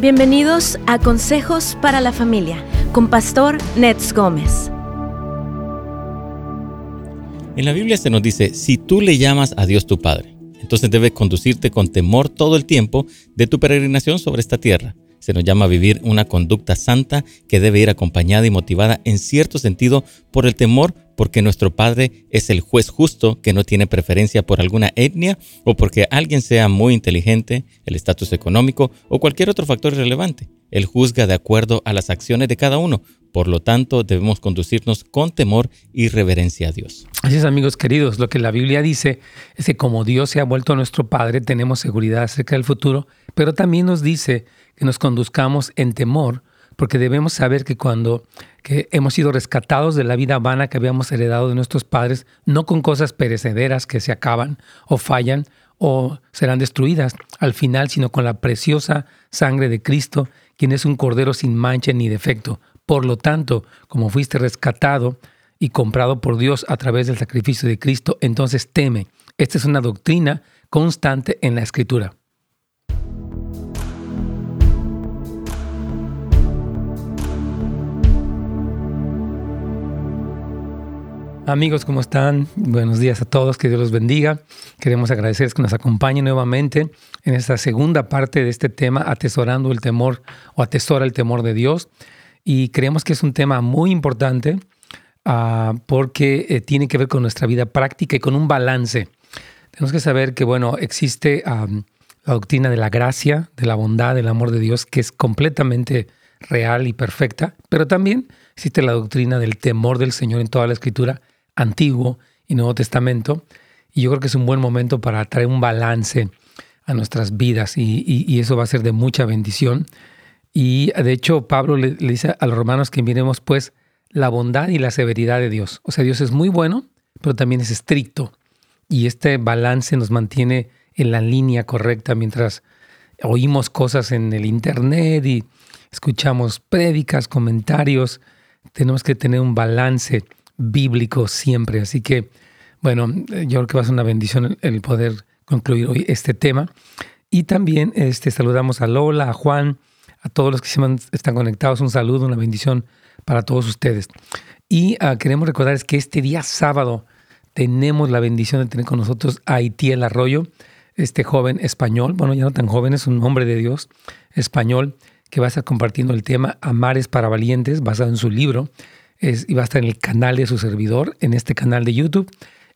Bienvenidos a Consejos para la Familia con Pastor Nets Gómez. En la Biblia se nos dice, si tú le llamas a Dios tu Padre, entonces debes conducirte con temor todo el tiempo de tu peregrinación sobre esta tierra. Se nos llama vivir una conducta santa que debe ir acompañada y motivada en cierto sentido por el temor porque nuestro Padre es el juez justo que no tiene preferencia por alguna etnia o porque alguien sea muy inteligente, el estatus económico o cualquier otro factor relevante. Él juzga de acuerdo a las acciones de cada uno. Por lo tanto, debemos conducirnos con temor y reverencia a Dios. Así es, amigos queridos, lo que la Biblia dice es que como Dios se ha vuelto nuestro Padre, tenemos seguridad acerca del futuro, pero también nos dice que nos conduzcamos en temor porque debemos saber que cuando que hemos sido rescatados de la vida vana que habíamos heredado de nuestros padres, no con cosas perecederas que se acaban o fallan o serán destruidas al final, sino con la preciosa sangre de Cristo, quien es un cordero sin mancha ni defecto. Por lo tanto, como fuiste rescatado y comprado por Dios a través del sacrificio de Cristo, entonces teme. Esta es una doctrina constante en la Escritura. Amigos, ¿cómo están? Buenos días a todos, que Dios los bendiga. Queremos agradecerles que nos acompañen nuevamente en esta segunda parte de este tema, atesorando el temor o atesora el temor de Dios. Y creemos que es un tema muy importante uh, porque eh, tiene que ver con nuestra vida práctica y con un balance. Tenemos que saber que, bueno, existe la doctrina de la gracia, de la bondad, del amor de Dios, que es completamente real y perfecta, pero también existe la doctrina del temor del Señor en toda la escritura, Antiguo y Nuevo Testamento. Y yo creo que es un buen momento para traer un balance a nuestras vidas y, eso va a ser de mucha bendición. Y de hecho Pablo le, dice a los romanos que miremos pues la bondad y la severidad de Dios. O sea, Dios es muy bueno, pero también es estricto. Y este balance nos mantiene en la línea correcta mientras oímos cosas en el Internet y escuchamos prédicas, comentarios. Tenemos que tener un balance bíblico siempre. Así que, bueno, yo creo que va a ser una bendición el poder concluir hoy este tema. Y también este, saludamos a Lola, a Juan, a todos los que están conectados. Un saludo, una bendición para todos ustedes. Y uh, queremos recordarles que este día sábado tenemos la bendición de tener con nosotros a el Arroyo, este joven español, bueno, ya no tan joven, es un hombre de Dios español que va a estar compartiendo el tema Amares para Valientes, basado en su libro y va a estar en el canal de su servidor, en este canal de YouTube.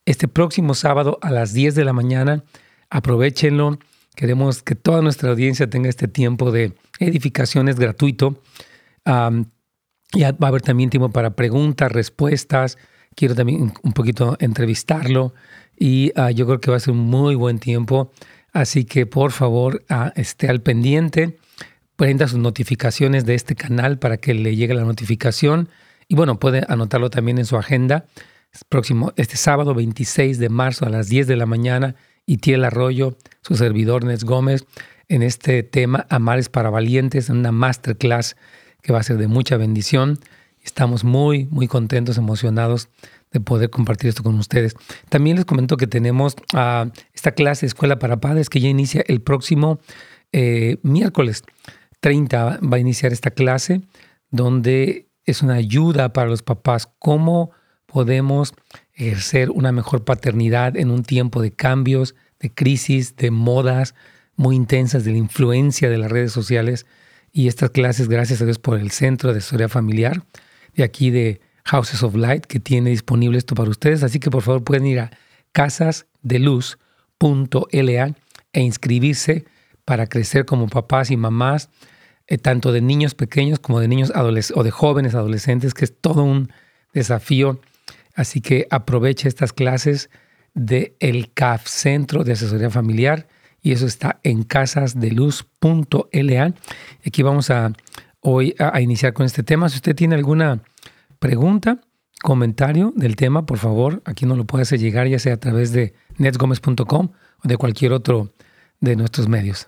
Este próximo sábado a las 10 de la mañana, aprovechenlo. Queremos que toda nuestra audiencia tenga este tiempo de edificaciones gratuito. ya va a haber también tiempo para preguntas, respuestas. Quiero también un poquito entrevistarlo y ah, yo creo que va a ser un muy buen tiempo. Así que por favor ah, esté al pendiente, prenda sus notificaciones de este canal para que le llegue la notificación y bueno, puede anotarlo también en su agenda. Próximo, este sábado 26 de marzo a las 10 de la mañana, Itiel Arroyo, su servidor Nes Gómez, en este tema Amares para Valientes, en una masterclass que va a ser de mucha bendición. Estamos muy, muy contentos, emocionados de poder compartir esto con ustedes. También les comento que tenemos uh, esta clase Escuela para Padres que ya inicia el próximo eh, miércoles 30. Va a iniciar esta clase donde es una ayuda para los papás. ¿Cómo podemos ejercer una mejor paternidad en un tiempo de cambios, de crisis, de modas muy intensas, de la influencia de las redes sociales? Y estas clases, gracias a Dios por el Centro de Historia Familiar, de aquí de Houses of Light, que tiene disponible esto para ustedes. Así que por favor pueden ir a casasdeluz.la e inscribirse para crecer como papás y mamás eh, tanto de niños pequeños como de niños o de jóvenes adolescentes, que es todo un desafío. Así que aproveche estas clases de el CAF, Centro de Asesoría Familiar, y eso está en casasdeluz.la. Aquí vamos a hoy a, iniciar con este tema. Si usted tiene alguna pregunta, comentario del tema, por favor, aquí nos lo puede hacer llegar, ya sea a través de netsgomez.com o de cualquier otro de nuestros medios.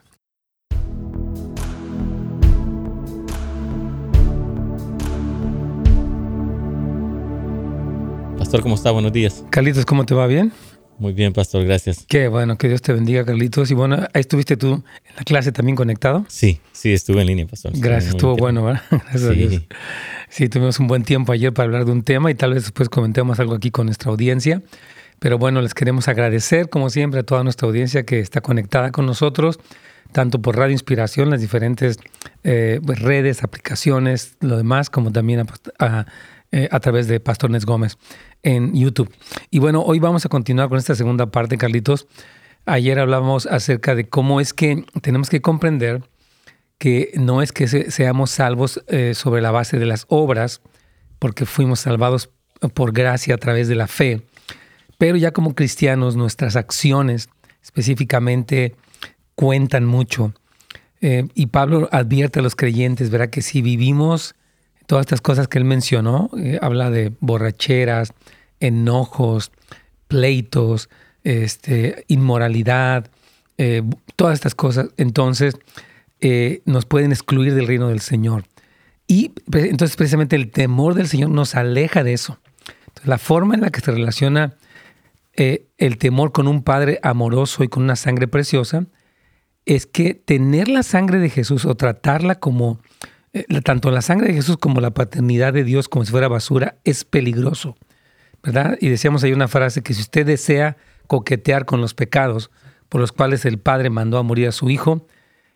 ¿Cómo está? Buenos días. Carlitos, ¿cómo te va? ¿Bien? Muy bien, pastor, gracias. Qué bueno, que Dios te bendiga, Carlitos. Y bueno, ahí estuviste tú en la clase también conectado. Sí, sí, estuve en línea, pastor. Gracias, estuvo bueno, ¿verdad? Gracias sí. a Dios. Sí, tuvimos un buen tiempo ayer para hablar de un tema y tal vez después comentemos algo aquí con nuestra audiencia. Pero bueno, les queremos agradecer, como siempre, a toda nuestra audiencia que está conectada con nosotros, tanto por Radio Inspiración, las diferentes eh, redes, aplicaciones, lo demás, como también a, a, eh, a través de Pastor Nes Gómez en YouTube. Y bueno, hoy vamos a continuar con esta segunda parte, Carlitos. Ayer hablábamos acerca de cómo es que tenemos que comprender que no es que se, seamos salvos eh, sobre la base de las obras, porque fuimos salvados por gracia a través de la fe, pero ya como cristianos nuestras acciones específicamente cuentan mucho. Eh, y Pablo advierte a los creyentes, verá que si vivimos todas estas cosas que él mencionó, eh, habla de borracheras, enojos, pleitos, este, inmoralidad, eh, todas estas cosas, entonces eh, nos pueden excluir del reino del Señor. Y entonces precisamente el temor del Señor nos aleja de eso. Entonces, la forma en la que se relaciona el temor con un Padre amoroso y con una sangre preciosa es que tener la sangre de Jesús o tratarla como, tanto la sangre de Jesús como la paternidad de Dios como si fuera basura es peligroso. ¿Verdad? Y decíamos ahí una frase que si usted desea coquetear con los pecados por los cuales el Padre mandó a morir a su Hijo,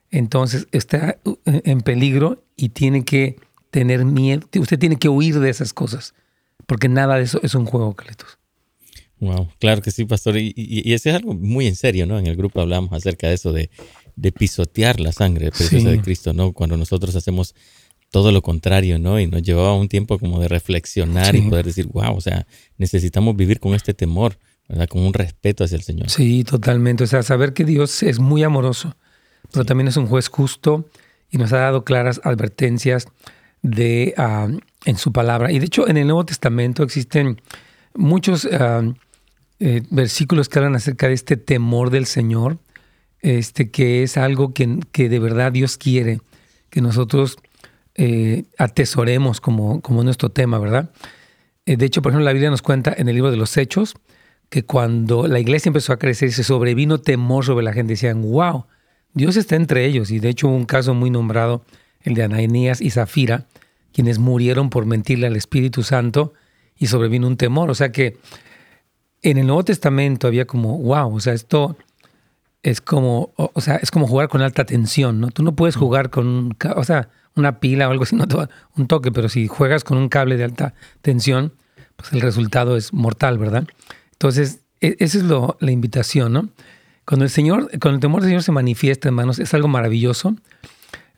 entonces está en peligro y tiene que tener miedo. Usted tiene que huir de esas cosas, porque nada de eso es un juego, Cletus. Wow, claro que sí, pastor. Y, y, y eso es algo muy en serio, ¿no? En el grupo hablamos acerca de eso, de, de pisotear la sangre preciosa sí. de Cristo, ¿no? Cuando nosotros hacemos todo lo contrario, ¿no? Y nos llevaba un tiempo como de reflexionar sí. y poder decir, wow, o sea, necesitamos vivir con este temor, ¿verdad? Con un respeto hacia el Señor. Sí, totalmente. O sea, saber que Dios es muy amoroso, pero sí. también es un juez justo y nos ha dado claras advertencias de, uh, en su palabra. Y de hecho, en el Nuevo Testamento existen muchos uh, eh, versículos que hablan acerca de este temor del Señor, este, que es algo que, que de verdad Dios quiere que nosotros eh, atesoremos como, como nuestro tema, ¿verdad? Eh, de hecho, por ejemplo, la Biblia nos cuenta en el libro de los Hechos que cuando la iglesia empezó a crecer se sobrevino temor sobre la gente, decían, wow, Dios está entre ellos. Y de hecho hubo un caso muy nombrado, el de Ananías y Zafira, quienes murieron por mentirle al Espíritu Santo y sobrevino un temor. O sea que en el Nuevo Testamento había como, wow, o sea, esto es como, o sea, es como jugar con alta tensión, ¿no? Tú no puedes jugar con, o sea, una pila o algo así, no un toque, pero si juegas con un cable de alta tensión, pues el resultado es mortal, ¿verdad? Entonces, esa es lo, la invitación, ¿no? Cuando el Señor, cuando el temor del Señor se manifiesta, hermanos, es algo maravilloso,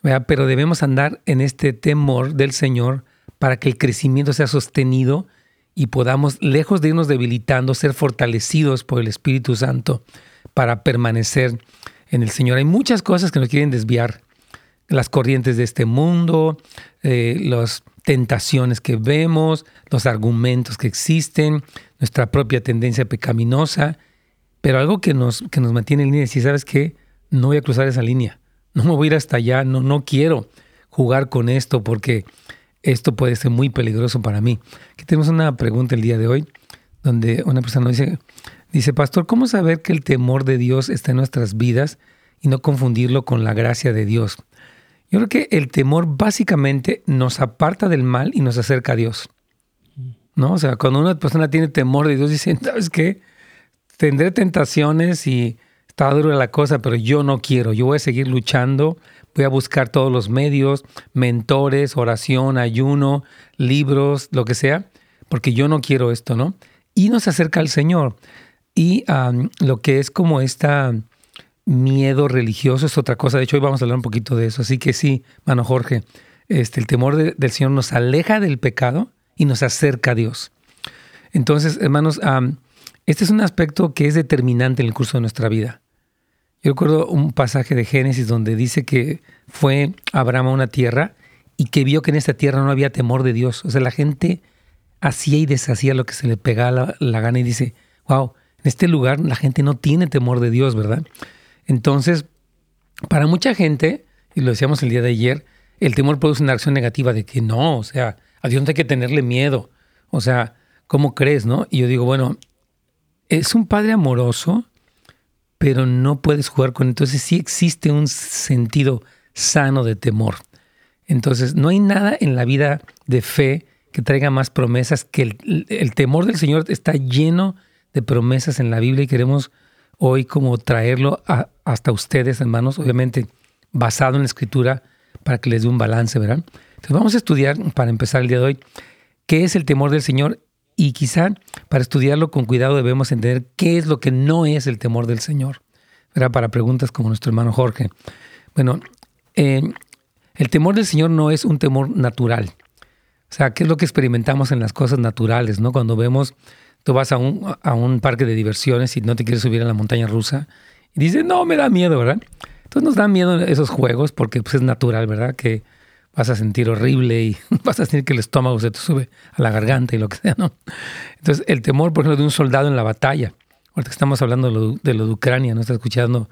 ¿verdad? pero debemos andar en este temor del Señor para que el crecimiento sea sostenido y podamos, lejos de irnos debilitando, ser fortalecidos por el Espíritu Santo para permanecer en el Señor. Hay muchas cosas que nos quieren desviar. Las corrientes de este mundo, eh, las tentaciones que vemos, los argumentos que existen, nuestra propia tendencia pecaminosa, pero algo que nos, que nos mantiene en línea es sabes que no voy a cruzar esa línea, no me voy a ir hasta allá, no, no quiero jugar con esto porque esto puede ser muy peligroso para mí. Aquí tenemos una pregunta el día de hoy, donde una persona dice, dice, Pastor, ¿cómo saber que el temor de Dios está en nuestras vidas y no confundirlo con la gracia de Dios? Yo creo que el temor básicamente nos aparta del mal y nos acerca a Dios. ¿No? O sea, cuando una persona tiene temor de Dios, dice, ¿sabes qué? Tendré tentaciones y está dura la cosa, pero yo no quiero. Yo voy a seguir luchando, voy a buscar todos los medios, mentores, oración, ayuno, libros, lo que sea, porque yo no quiero esto, ¿no? Y nos acerca al Señor. Y lo que es como esta miedo religioso es otra cosa. De hecho, hoy vamos a hablar un poquito de eso. Así que sí, mano Jorge, este, el temor de, del Señor nos aleja del pecado y nos acerca a Dios. Entonces, hermanos, este es un aspecto que es determinante en el curso de nuestra vida. Yo recuerdo un pasaje de Génesis donde dice que fue Abraham a una tierra y que vio que en esta tierra no había temor de Dios. O sea, la gente hacía y deshacía lo que se le pegaba la gana y dice, wow, en este lugar la gente no tiene temor de Dios, ¿verdad? Entonces, para mucha gente, y lo decíamos el día de ayer, el temor produce una acción negativa de que no, o sea, a Dios no hay que tenerle miedo. O sea, ¿cómo crees, no? Y yo digo, bueno, es un padre amoroso, pero no puedes jugar con. Entonces sí existe un sentido sano de temor. Entonces no hay nada en la vida de fe que traiga más promesas que el, temor del Señor está lleno de promesas en la Biblia y queremos hoy como traerlo hasta ustedes, hermanos, obviamente basado en la escritura para que les dé un balance, ¿verdad? Entonces vamos a estudiar para empezar el día de hoy qué es el temor del Señor y quizá para estudiarlo con cuidado debemos entender qué es lo que no es el temor del Señor. ¿verdad? Para preguntas como nuestro hermano Jorge. Bueno, eh, el temor del Señor no es un temor natural. O sea, ¿qué es lo que experimentamos en las cosas naturales? ¿no? Cuando vemos, tú vas a un, a un parque de diversiones y no te quieres subir a la montaña rusa y dices, no, me da miedo, ¿verdad? Entonces nos dan miedo esos juegos porque pues, es natural, ¿verdad? Que vas a sentir horrible y vas a sentir que el estómago se te sube a la garganta y lo que sea, ¿no? Entonces, el temor, por ejemplo, de un soldado en la batalla. Ahorita estamos hablando de lo de, Ucrania, ¿no? Está escuchando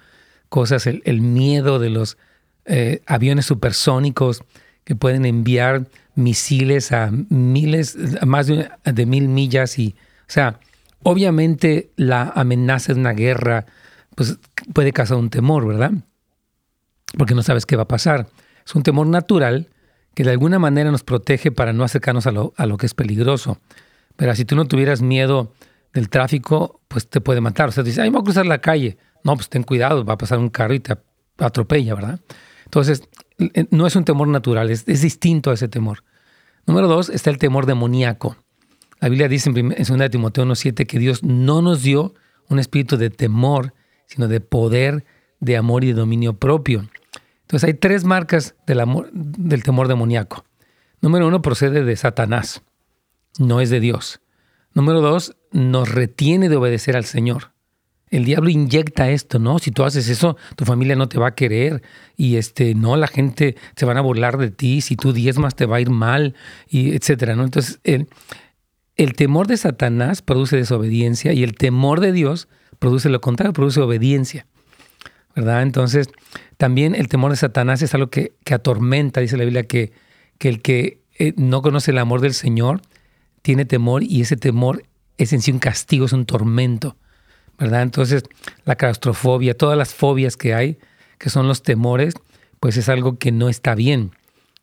cosas, el, miedo de los eh, aviones supersónicos que pueden enviar misiles a miles, a más de, de, mil millas y, sea, obviamente la amenaza de una guerra, pues puede causar un temor, ¿verdad? Porque no sabes qué va a pasar. Es un temor natural que de alguna manera nos protege para no acercarnos a lo, a lo que es peligroso. Pero si tú no tuvieras miedo del tráfico, pues te puede matar. O sea, dices, ay, voy a cruzar la calle. No, pues ten cuidado, va a pasar un carro y te atropella, ¿verdad? Entonces, no es un temor natural, es, distinto a ese temor. Número dos, está el temor demoníaco. La Biblia dice en 2 Timoteo 1.7 que Dios no nos dio un espíritu de temor, sino de poder, de amor y de dominio propio. Entonces hay tres marcas del, temor demoníaco. Número uno, procede de Satanás, no es de Dios. Número dos, nos retiene de obedecer al Señor. El diablo inyecta esto, ¿no? Si tú haces eso, tu familia no te va a querer y este, no, la gente se van a burlar de ti, si tú diezmas te va a ir mal y etcétera, ¿no? Entonces, el, el temor de Satanás produce desobediencia y el temor de Dios produce lo contrario, produce obediencia. ¿Verdad? Entonces, también el temor de Satanás es algo que, atormenta, dice la Biblia, que, que el que eh, no conoce el amor del Señor tiene temor y ese temor es en sí un castigo, es un tormento, ¿verdad? Entonces, la claustrofobia, todas las fobias que hay, que son los temores, pues es algo que no está bien,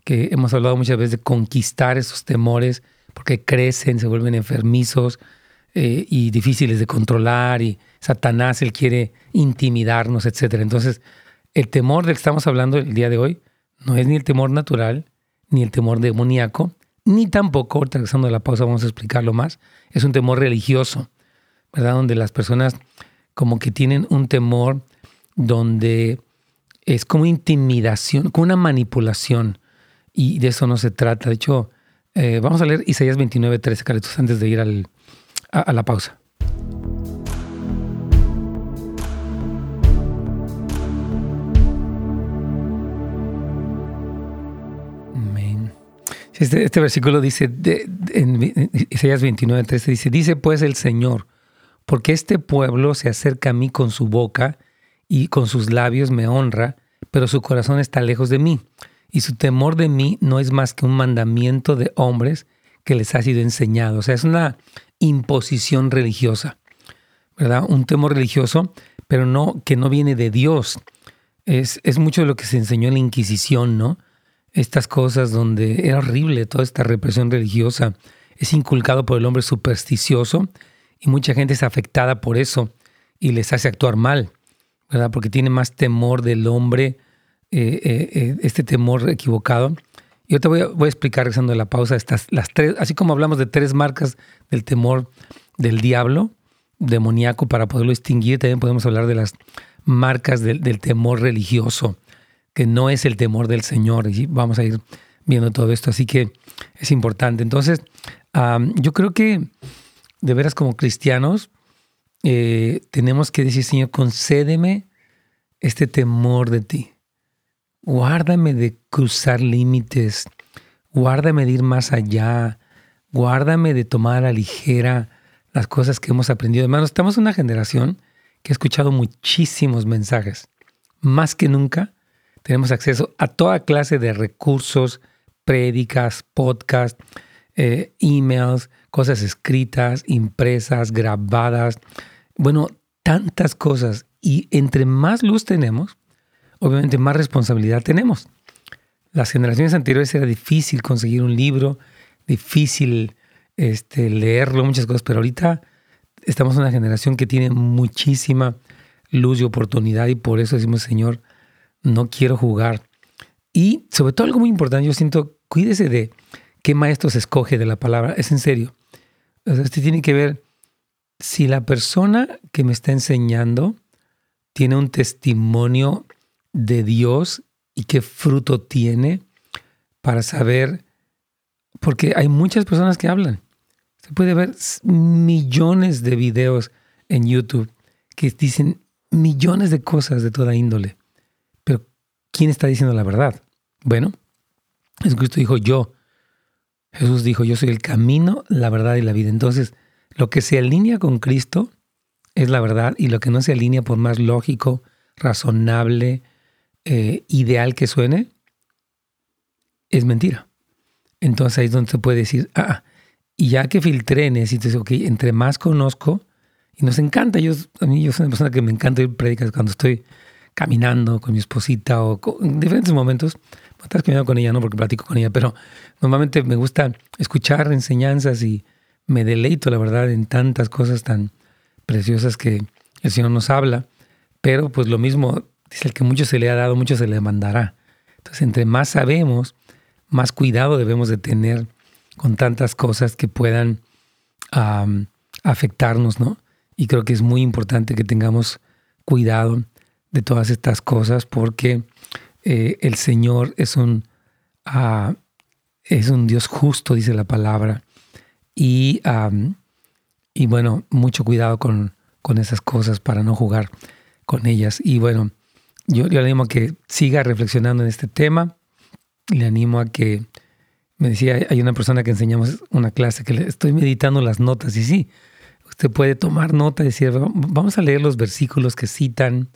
que hemos hablado muchas veces de conquistar esos temores, porque crecen, se vuelven enfermizos eh, y difíciles de controlar, y Satanás, él quiere intimidarnos, etc. Entonces, el temor del que estamos hablando el día de hoy no es ni el temor natural, ni el temor demoníaco, ni tampoco, regresando a la pausa vamos a explicarlo más, es un temor religioso, ¿verdad? Donde las personas como que tienen un temor donde es como intimidación, como una manipulación, y de eso no se trata. De hecho, eh, vamos a leer Isaías 29, 13, Carlitos, antes de ir a la pausa. Este, este, versículo dice, en Isaías 29, 13, dice, dice pues el Señor, porque este pueblo se acerca a mí con su boca y con sus labios me honra, pero su corazón está lejos de mí, y su temor de mí no es más que un mandamiento de hombres que les ha sido enseñado. O sea, es una imposición religiosa, ¿verdad? Un temor religioso, pero no que no viene de Dios. Es, es mucho de lo que se enseñó en la Inquisición, ¿no? estas cosas donde era horrible toda esta represión religiosa, es inculcado por el hombre supersticioso y mucha gente es afectada por eso y les hace actuar mal, ¿verdad? Porque tiene más temor del hombre, eh, eh, eh, este temor equivocado. Yo te voy a, explicar, regresando de la pausa, estas, las tres, así como hablamos de tres marcas del temor del diablo, demoníaco, para poderlo distinguir, también podemos hablar de las marcas del, temor religioso que no es el temor del Señor. Y vamos a ir viendo todo esto, así que es importante. Entonces, yo creo que de veras como cristianos tenemos que decir, Señor, concédeme este temor de ti. Guárdame de cruzar límites, guárdame de ir más allá, guárdame de tomar a la ligera las cosas que hemos aprendido. Hermanos, estamos en una generación que ha escuchado muchísimos mensajes, más que nunca tenemos acceso a toda clase de recursos, prédicas, podcasts, eh, emails, cosas escritas, impresas, grabadas, bueno, tantas cosas. Y entre más luz tenemos, obviamente más responsabilidad tenemos. Las generaciones anteriores era difícil conseguir un libro, difícil este, leerlo, muchas cosas, pero ahorita estamos en una generación que tiene muchísima luz y oportunidad y por eso decimos, Señor, no quiero jugar. Y sobre todo algo muy importante, yo siento, cuídese de qué maestro se escoge de la palabra, es en serio. O tiene que ver si la persona que me está enseñando tiene un testimonio de Dios y qué fruto tiene para saber, porque hay muchas personas que hablan. Se puede ver millones de videos en YouTube que dicen millones de cosas de toda índole. Pero ¿quién está diciendo la verdad? Bueno, Jesucristo dijo yo. Jesús dijo yo soy el camino, la verdad y la vida. Entonces, lo que se alinea con Cristo es la verdad y lo que no se alinea por más lógico, razonable, eh, ideal que suene, es mentira. Entonces ahí es donde se puede decir, ah, y ya que filtré, necesito decir, ok, entre más conozco, y nos encanta, yo, a mí yo soy una persona que me encanta ir predicas cuando estoy caminando con mi esposita o en diferentes momentos. Estás caminando con ella, no porque platico con ella, pero normalmente me gusta escuchar enseñanzas y me deleito, la verdad, en tantas cosas tan preciosas que el Señor nos habla. Pero pues lo mismo, dice el que mucho se le ha dado, mucho se le mandará. Entonces, entre más sabemos, más cuidado debemos de tener con tantas cosas que puedan afectarnos, ¿no? Y creo que es muy importante que tengamos cuidado de todas estas cosas porque eh, el Señor es un, ah, es un Dios justo, dice la palabra. Y, y bueno, mucho cuidado con, con, esas cosas para no jugar con ellas. Y bueno, yo, le animo a que siga reflexionando en este tema. Le animo a que, me decía, hay una persona que enseñamos una clase que le estoy meditando las notas. Y sí, Usted puede tomar nota y decir, vamos a leer los versículos que citan,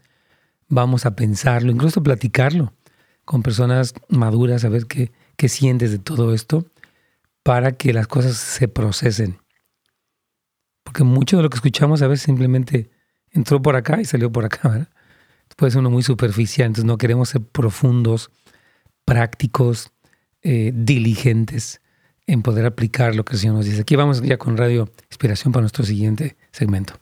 vamos a pensarlo, incluso platicarlo con personas maduras, a ver qué, qué sientes de todo esto, para que las cosas se procesen. Porque mucho de lo que escuchamos a veces simplemente entró por acá y salió por acá, ¿verdad? Puede ser uno muy superficial, entonces no queremos ser profundos, prácticos, eh, diligentes en poder aplicar lo que el Señor nos dice. Aquí vamos ya con Radio Inspiración para nuestro siguiente segmento.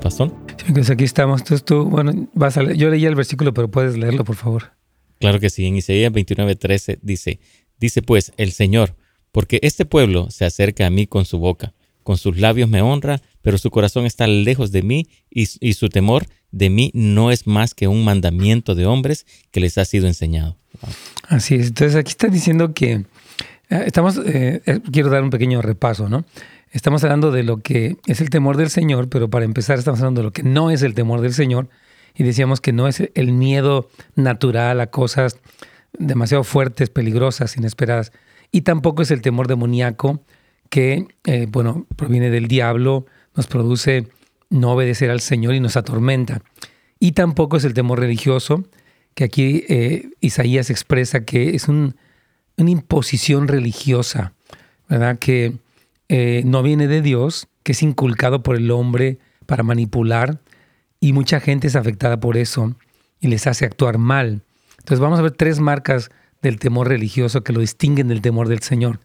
Pastor. Sí, pues aquí estamos. Entonces tú, bueno, vas a leer. yo leí el versículo, pero puedes leerlo, por favor. Claro que sí. En Isaías 29:13 dice, dice pues el Señor, porque este pueblo se acerca a mí con su boca con sus labios me honra, pero su corazón está lejos de mí y, su temor de mí no es más que un mandamiento de hombres que les ha sido enseñado. Así es. Entonces aquí está diciendo que eh, estamos, eh, eh, quiero dar un pequeño repaso, ¿no? Estamos hablando de lo que es el temor del Señor, pero para empezar estamos hablando de lo que no es el temor del Señor y decíamos que no es el miedo natural a cosas demasiado fuertes, peligrosas, inesperadas, y tampoco es el temor demoníaco, que, eh, bueno, proviene del diablo, nos produce no obedecer al Señor y nos atormenta. Y tampoco es el temor religioso, que aquí eh, Isaías expresa que es una imposición religiosa, ¿verdad? Que eh, no viene de Dios, que es inculcado por el hombre para manipular, y mucha gente es afectada por eso y les hace actuar mal. Entonces vamos a ver tres marcas del temor religioso que lo distinguen del temor del Señor.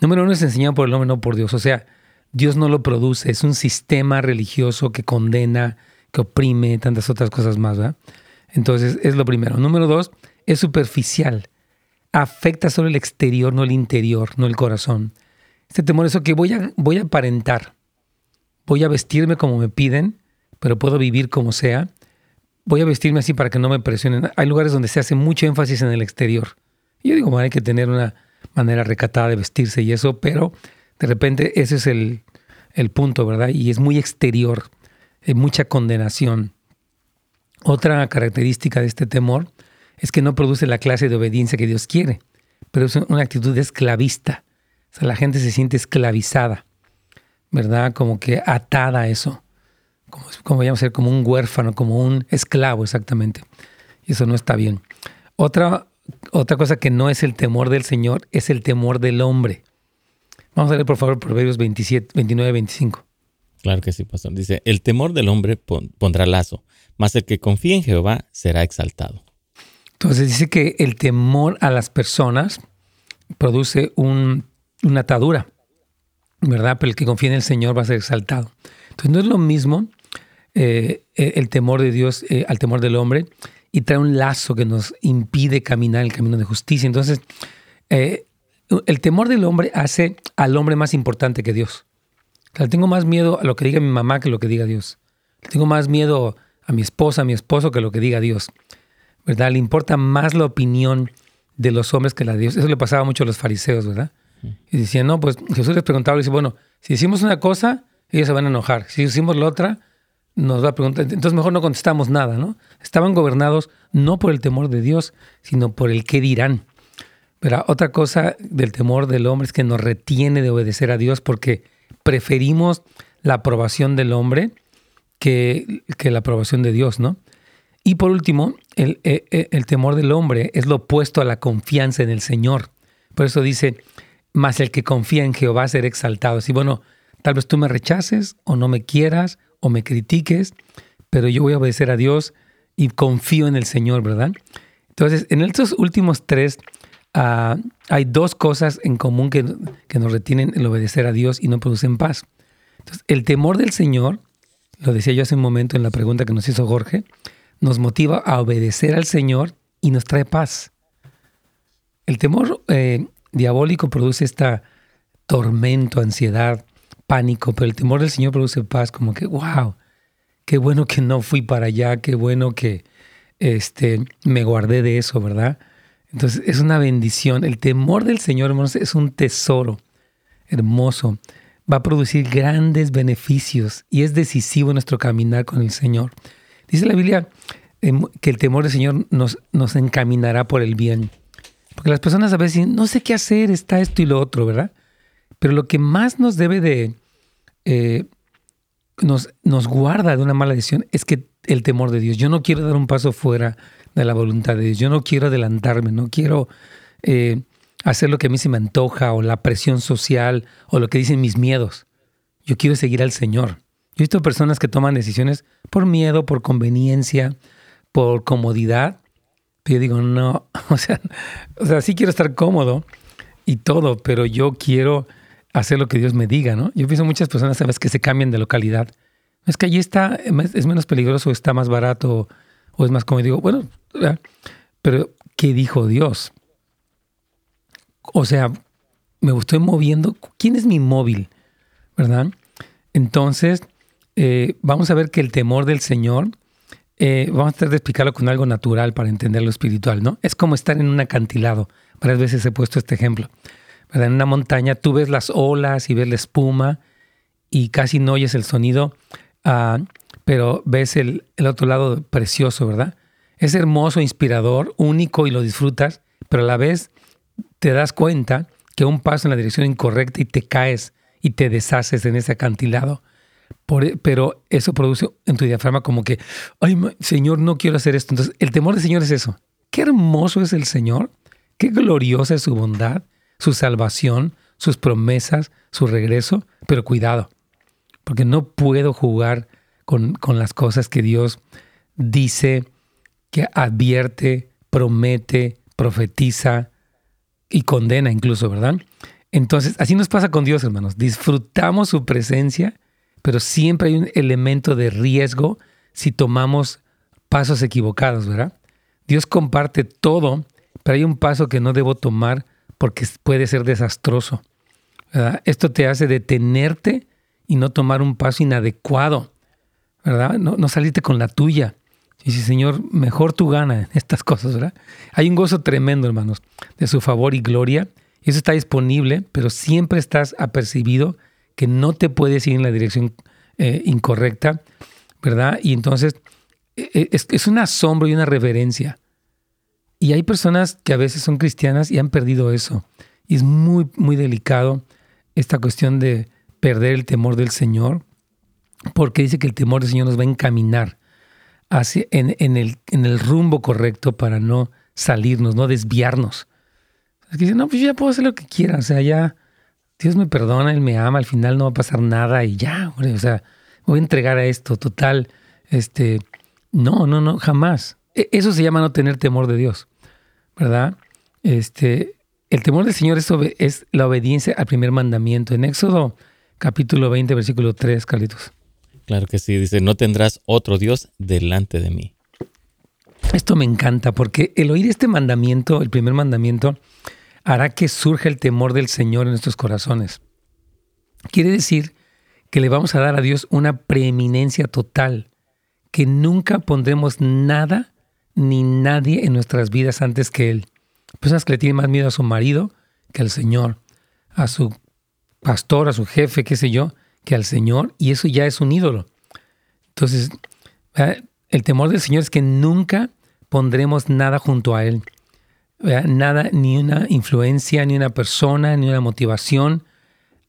Número uno es enseñado por el hombre, no por Dios. O sea, Dios no lo produce, es un sistema religioso que condena, que oprime, tantas otras cosas más, ¿verdad? Entonces, es lo primero. Número dos, es superficial. Afecta solo el exterior, no el interior, no el corazón. Este temor es que voy a, voy a aparentar. Voy a vestirme como me piden, pero puedo vivir como sea. Voy a vestirme así para que no me presionen. Hay lugares donde se hace mucho énfasis en el exterior. Yo digo, hay que tener una manera recatada de vestirse y eso, pero de repente ese es el, punto, ¿verdad? Y es muy exterior, hay mucha condenación. Otra característica de este temor es que no produce la clase de obediencia que Dios quiere, pero es una actitud esclavista. O sea, la gente se siente esclavizada, ¿verdad? Como que atada a eso. Como, como a ser como un huérfano, como un esclavo exactamente. Y eso no está bien. Otra otra cosa que no es el temor del Señor es el temor del hombre. Vamos a leer por favor Proverbios 27, 29, 25. Claro que sí, pastor. Dice, el temor del hombre pondrá lazo, mas el que confía en Jehová será exaltado. Entonces dice que el temor a las personas produce una atadura, ¿verdad? Pero el que confía en el Señor va a ser exaltado. Entonces no es lo mismo eh, el temor de Dios eh, al temor del hombre y trae un lazo que nos impide caminar el camino de justicia. Entonces, eh, el temor del hombre hace al hombre más importante que Dios. tengo más miedo a lo que diga mi mamá que lo que diga Dios. tengo más miedo a mi esposa, a mi esposo que lo que diga Dios. ¿Verdad? Le importa más la opinión de los hombres que la de Dios. Eso le pasaba mucho a los fariseos, ¿verdad? Y decían, no, pues Jesús les preguntaba, dice, bueno, si decimos una cosa, ellos se van a enojar. Si decimos la otra, nos va a preguntar. Entonces mejor no contestamos nada, ¿no? Estaban gobernados no por el temor de Dios, sino por el qué dirán. Pero otra cosa del temor del hombre es que nos retiene de obedecer a Dios porque preferimos la aprobación del hombre que, que la aprobación de Dios, ¿no? Y por último, el, eh, eh, el, temor del hombre es lo opuesto a la confianza en el Señor. Por eso dice, más el que confía en Jehová será exaltado. Así, bueno, tal vez tú me rechaces o no me quieras o me critiques, pero yo voy a obedecer a Dios y confío en el Señor, ¿verdad? Entonces, en estos últimos tres Ah, hay dos cosas en común que, nos retienen el obedecer a Dios y no producen paz. Entonces, el temor del Señor, lo decía yo hace un momento en la pregunta que nos hizo Jorge, nos motiva a obedecer al Señor y nos trae paz. El temor eh, diabólico produce esta tormento, ansiedad, pánico, pero el temor del Señor produce paz, como que, wow, qué bueno que no fui para allá, qué bueno que este, me guardé de eso, ¿verdad? Entonces es una bendición. El temor del Señor, hermanos, es un tesoro hermoso. Va a producir grandes beneficios y es decisivo nuestro caminar con el Señor. Dice la Biblia em, que el temor del Señor nos, nos encaminará por el bien. Porque las personas a veces dicen, no sé qué hacer, está esto y lo otro, ¿verdad? Pero lo que más nos debe de, eh, nos, nos guarda de una mala decisión es que el temor de Dios. Yo no quiero dar un paso fuera de la voluntad de Dios. Yo no quiero adelantarme, no quiero eh, hacer lo que a mí se me antoja o la presión social o lo que dicen mis miedos. Yo quiero seguir al Señor. Yo he visto personas que toman decisiones por miedo, por conveniencia, por comodidad. Pero yo digo, no, o sea, o sea, sí quiero estar cómodo y todo, pero yo quiero hacer lo que Dios me diga, ¿no? Yo pienso muchas personas, sabes, que se cambian de localidad. Es que allí está, es menos peligroso, está más barato, o es más como digo, bueno, pero ¿qué dijo Dios? O sea, me estoy moviendo. ¿Quién es mi móvil? ¿Verdad? Entonces, eh, vamos a ver que el temor del Señor, eh, vamos a tratar de explicarlo con algo natural para entender lo espiritual, ¿no? Es como estar en un acantilado. Varias veces he puesto este ejemplo. En una montaña tú ves las olas y ves la espuma y casi no oyes el sonido, ah, pero ves el, el otro lado precioso, ¿verdad? Es hermoso, inspirador, único y lo disfrutas, pero a la vez te das cuenta que un paso en la dirección incorrecta y te caes y te deshaces en ese acantilado. E, pero eso produce en tu diafragma como que, ay, Señor, no quiero hacer esto. Entonces, el temor del Señor es eso. Qué hermoso es el Señor, qué gloriosa es su bondad, su salvación, sus promesas, su regreso, pero cuidado, porque no puedo jugar con, con las cosas que Dios dice que advierte, promete, profetiza y condena incluso, ¿verdad? Entonces, así nos pasa con Dios, hermanos. Disfrutamos su presencia, pero siempre hay un elemento de riesgo si tomamos pasos equivocados, ¿verdad? Dios comparte todo, pero hay un paso que no debo tomar porque puede ser desastroso. Esto te hace detenerte y no tomar un paso inadecuado, ¿verdad? No, no salirte con la tuya. Y si Señor, mejor tú gana en estas cosas, ¿verdad? Hay un gozo tremendo, hermanos, de su favor y gloria. Eso está disponible, pero siempre estás apercibido que no te puedes ir en la dirección eh, incorrecta, ¿verdad? Y entonces e, e, es un asombro y una reverencia. Y hay personas que a veces son cristianas y han perdido eso. Y es muy, muy delicado esta cuestión de perder el temor del Señor, porque dice que el temor del Señor nos va a encaminar en, el, en el rumbo correcto para no salirnos, no desviarnos. Es que dice, no, pues yo ya puedo hacer lo que quiera, o sea, ya Dios me perdona, Él me ama, al final no va a pasar nada y ya, hombre, o sea, voy a entregar a esto, total, este, no, no, no, jamás. E, eso se llama no tener temor de Dios, ¿verdad? Este, el temor del Señor es, es la obediencia al primer mandamiento. En Éxodo capítulo 20, versículo 3, Carlitos. Claro que sí, dice, no tendrás otro Dios delante de mí. Esto me encanta porque el oír este mandamiento, el primer mandamiento, hará que surja el temor del Señor en nuestros corazones. Quiere decir que le vamos a dar a Dios una preeminencia total, que nunca pondremos nada ni nadie en nuestras vidas antes que Él. Personas que le tienen más miedo a su marido que al Señor, a su pastor, a su jefe, qué sé yo, que al Señor, y eso ya es un ídolo. Entonces, el temor del Señor es que nunca pondremos nada junto a Él. Nada, ni una influencia, ni una persona, ni una motivación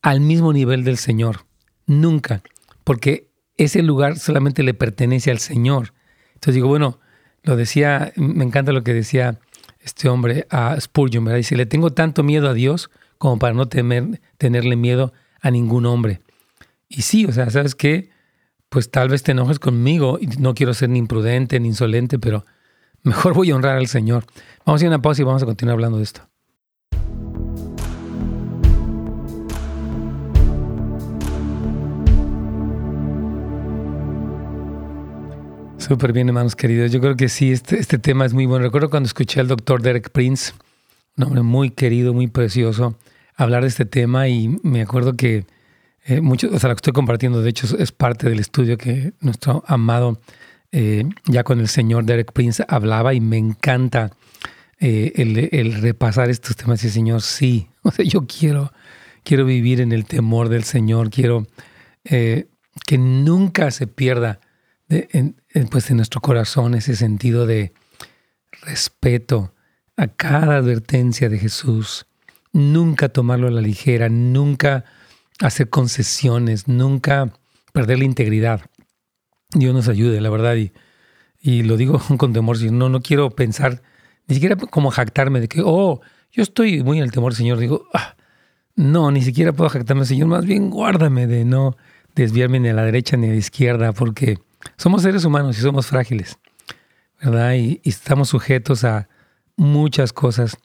al mismo nivel del Señor. Nunca. Porque ese lugar solamente le pertenece al Señor. Entonces digo, bueno, lo decía, me encanta lo que decía este hombre a Spurgeon, ¿verdad? Dice, le tengo tanto miedo a Dios como para no temer, tenerle miedo a ningún hombre. Y sí, o sea, ¿sabes qué? Pues tal vez te enojes conmigo y no quiero ser ni imprudente ni insolente, pero mejor voy a honrar al Señor. Vamos a ir a una pausa y vamos a continuar hablando de esto. Súper bien, hermanos queridos. Yo creo que sí, este, este tema es muy bueno. Recuerdo cuando escuché al doctor Derek Prince, un hombre muy querido, muy precioso, hablar de este tema y me acuerdo que eh, mucho, o sea, lo que estoy compartiendo, de hecho, es parte del estudio que nuestro amado, eh, ya con el señor Derek Prince, hablaba y me encanta eh, el, repasar estos temas y Señor, sí, o sea, yo quiero, quiero vivir en el temor del Señor, quiero que nunca se pierda en, pues, en nuestro corazón ese sentido de respeto a cada advertencia de Jesús, nunca tomarlo a la ligera, nunca hacer concesiones, nunca perder la integridad. Dios nos ayude, la verdad, y, y lo digo con temor, no, no quiero pensar, ni siquiera como jactarme de que, oh, yo estoy muy en el temor, Señor, digo, ah, no, ni siquiera puedo jactarme, Señor, más bien guárdame de no desviarme ni a la derecha ni a la izquierda, porque somos seres humanos y somos frágiles, ¿verdad? y estamos sujetos a muchas cosas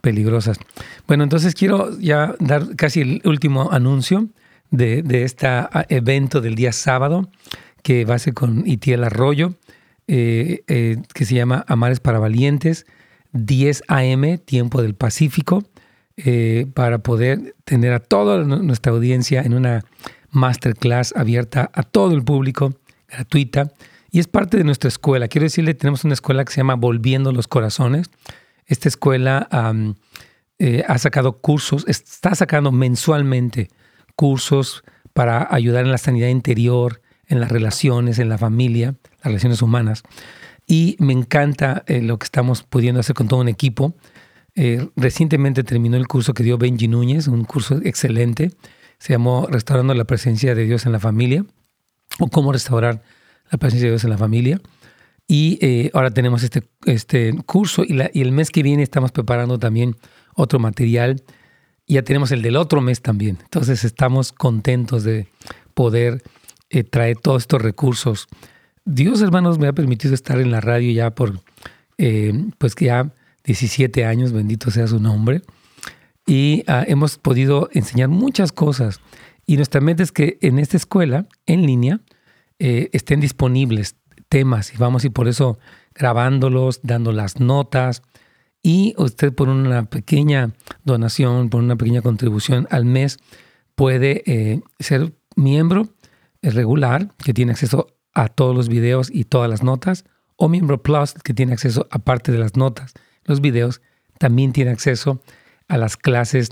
peligrosas. Bueno, entonces quiero ya dar casi el último anuncio de, este evento del día sábado, que va a ser con Itiel Arroyo, eh, eh, que se llama Amares para Valientes, 10 a.m., tiempo del Pacífico, eh, para poder tener a toda nuestra audiencia en una masterclass abierta a todo el público, gratuita, y es parte de nuestra escuela. Quiero decirle, tenemos una escuela que se llama Volviendo los Corazones, esta escuela eh, ha sacado cursos, está sacando mensualmente cursos para ayudar en la sanidad interior, en las relaciones, en la familia, las relaciones humanas. Y me encanta eh, lo que estamos pudiendo hacer con todo un equipo. Eh, recientemente terminó el curso que dio Benji Núñez, un curso excelente. Se llamó Restaurando la presencia de Dios en la familia o cómo restaurar la presencia de Dios en la familia. Y eh, ahora tenemos este, este curso y, y, el mes que viene estamos preparando también otro material. Ya tenemos el del otro mes también. Entonces estamos contentos de poder eh, traer todos estos recursos. Dios, hermanos, me ha permitido estar en la radio ya por, eh, pues que ya 17 años, bendito sea su nombre. Y ah, hemos podido enseñar muchas cosas. Y nuestra mente es que en esta escuela, en línea, estén disponibles temas y vamos y por eso grabándolos, dando las notas y usted por una pequeña donación, por una pequeña contribución al mes puede eh, ser miembro regular que tiene acceso a todos los videos y todas las notas o miembro plus que tiene acceso aparte de las notas, los videos, también tiene acceso a las clases,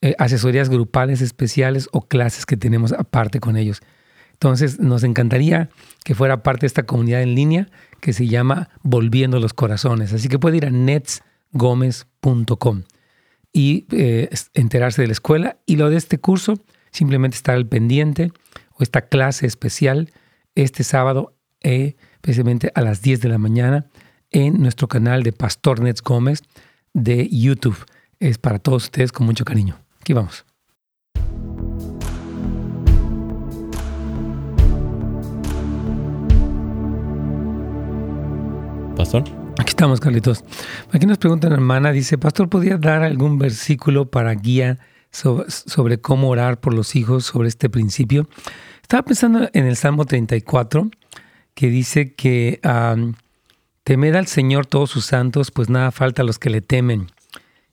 eh, asesorías grupales especiales o clases que tenemos aparte con ellos. Entonces, nos encantaría que fuera parte de esta comunidad en línea que se llama Volviendo los Corazones. Así que puede ir a netsgomez.com y eh, enterarse de la escuela y lo de este curso, simplemente estar al pendiente o esta clase especial este sábado, eh, a las 10 de la mañana en nuestro canal de Pastor Nets Gómez de YouTube. Es para todos ustedes con mucho cariño. Aquí vamos. Pastor. Aquí estamos, Carlitos. Aquí nos pregunta una hermana, dice, Pastor, ¿podría dar algún versículo para guía sobre, cómo orar por los hijos sobre este principio? Estaba pensando en el Salmo 34, que dice que temed al Señor todos sus santos, pues nada falta a los que le temen.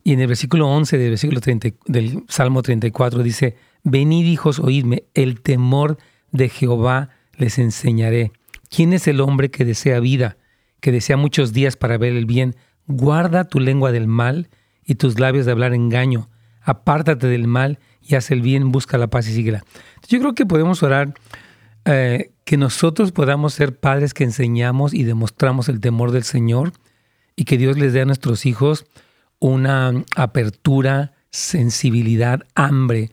Y en el versículo 11 del versículo 30, del Salmo 34 dice, venid hijos, oídme, el temor de Jehová les enseñaré. ¿Quién es el hombre que desea vida? Que desea muchos días para ver el bien, guarda tu lengua del mal y tus labios de hablar engaño. Apártate del mal y haz el bien, busca la paz y síguela. Yo creo que podemos orar eh, que nosotros podamos ser padres que enseñamos y demostramos el temor del Señor y que Dios les dé a nuestros hijos una apertura, sensibilidad, hambre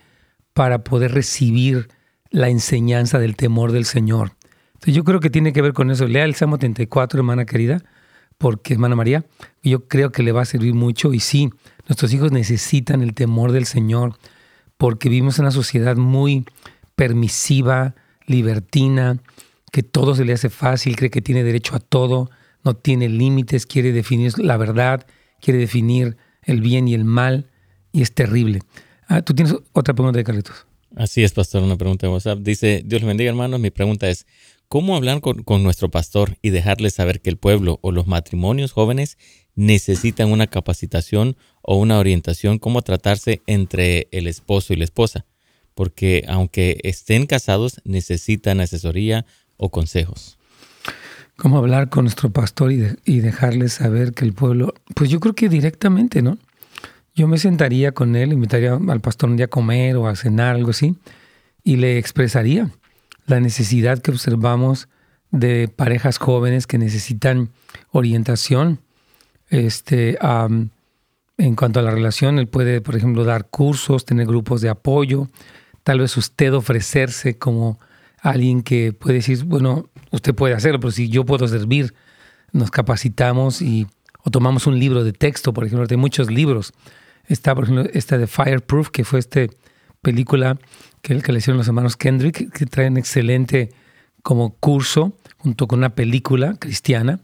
para poder recibir la enseñanza del temor del Señor yo creo que tiene que ver con eso. Lea el Salmo 34, hermana querida, porque, hermana María, yo creo que le va a servir mucho. Y sí, nuestros hijos necesitan el temor del Señor, porque vivimos en una sociedad muy permisiva, libertina, que todo se le hace fácil, cree que tiene derecho a todo, no tiene límites, quiere definir la verdad, quiere definir el bien y el mal, y es terrible. Ah, Tú tienes otra pregunta de Carlitos. Así es, pastor, una pregunta de WhatsApp. Dice, Dios le bendiga, hermanos. Mi pregunta es, ¿Cómo hablar con, nuestro pastor y dejarle saber que el pueblo o los matrimonios jóvenes necesitan una capacitación o una orientación cómo tratarse entre el esposo y la esposa? Porque aunque estén casados, necesitan asesoría o consejos. ¿Cómo hablar con nuestro pastor y, y dejarle saber que el pueblo, pues yo creo que directamente, ¿no? Yo me sentaría con él, invitaría al pastor un día a comer o a cenar, algo así, y le expresaría la necesidad que observamos de parejas jóvenes que necesitan orientación. Este, en cuanto a la relación, él puede, por ejemplo, dar cursos, tener grupos de apoyo, tal vez usted ofrecerse como alguien que puede decir, bueno, usted puede hacerlo, pero si yo puedo servir, nos capacitamos y o tomamos un libro de texto, por ejemplo, hay muchos libros. Está, por ejemplo, esta de Fireproof, que fue esta película que, que le hicieron los hermanos Kendrick, que traen excelente como curso junto con una película cristiana,